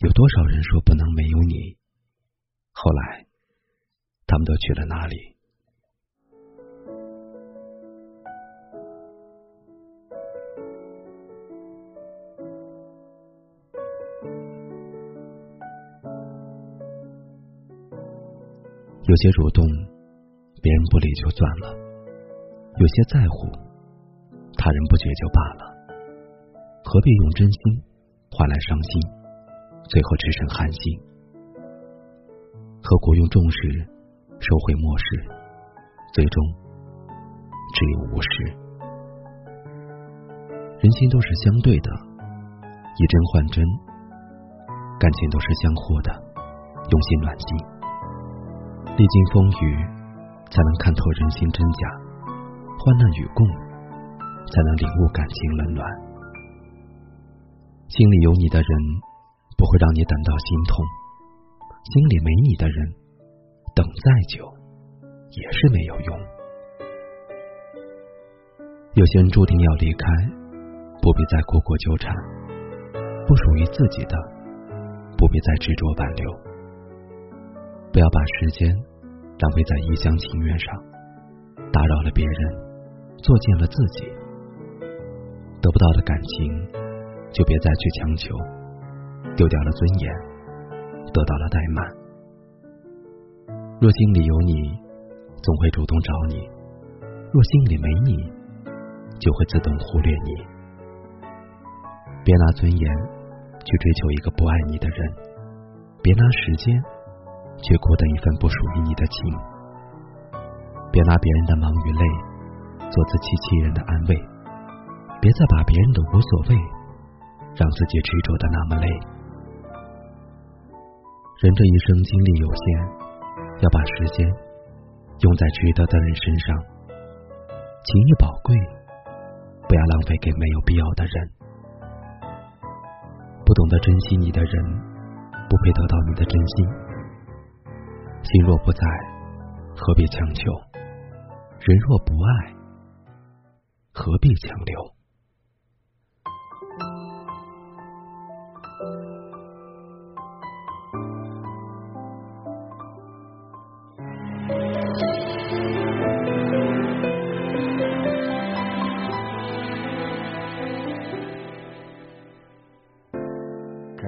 有多少人说不能没有你？后来，他们都去了哪里？有些主动，别人不理就算了；有些在乎，他人不觉就罢了。何必用真心换来伤心？最后只剩寒心，何苦用重视收回漠视？最终只有无视。人心都是相对的，以真换真；感情都是相互的，用心暖心。历经风雨，才能看透人心真假；患难与共，才能领悟感情冷暖。心里有你的人。不会让你等到心痛，心里没你的人，等再久也是没有用。有些人注定要离开，不必再苦苦纠缠；不属于自己的，不必再执着挽留。不要把时间浪费在一厢情愿上，打扰了别人，作践了自己。得不到的感情，就别再去强求。丢掉了尊严，得到了怠慢。若心里有你，总会主动找你；若心里没你，就会自动忽略你。别拿尊严去追求一个不爱你的人，别拿时间去苦等一份不属于你的情。别拿别人的忙与累做自欺欺人的安慰，别再把别人的无所谓让自己执着的那么累。人这一生精力有限，要把时间用在值得的人身上。情谊宝贵，不要浪费给没有必要的人。不懂得珍惜你的人，不配得到你的真心。心若不在，何必强求？人若不爱，何必强留？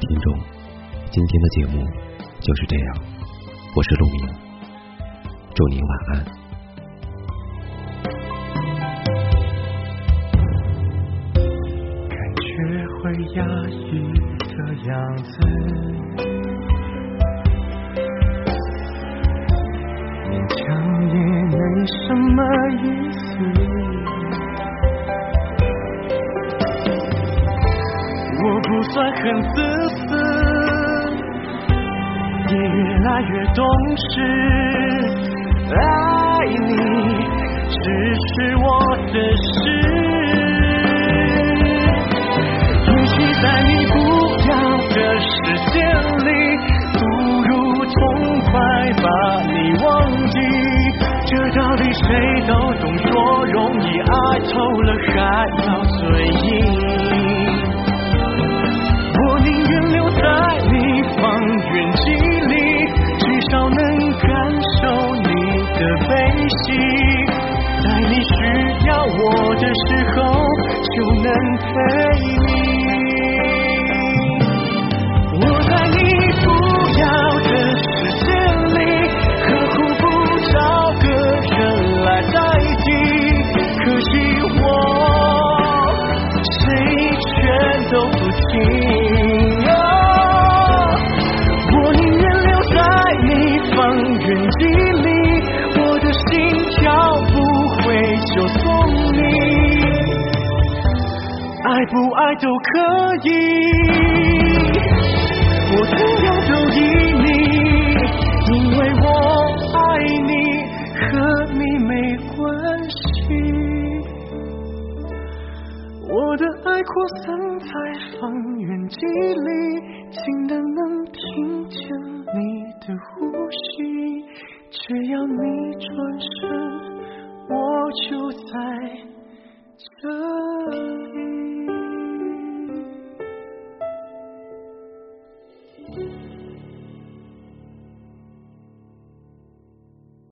听众，今天的节目就是这样。我是陆明，祝您晚安。感觉会压抑的样子，勉强也没什么意思。不算很自私，也越。来越懂事，爱你只是我的事。也许在你不要的世界里，不如痛快把你忘记。这道理谁都懂，说容易，爱透了还要嘴硬。在你方圆几里，至少能感受你的悲喜，在你需要我的时候就能陪你。爱都可以。我怎样都依你，因为我爱你，和你没关系。我的爱扩散在方圆几里，近的能听见你的呼吸。只要你转身，我就在这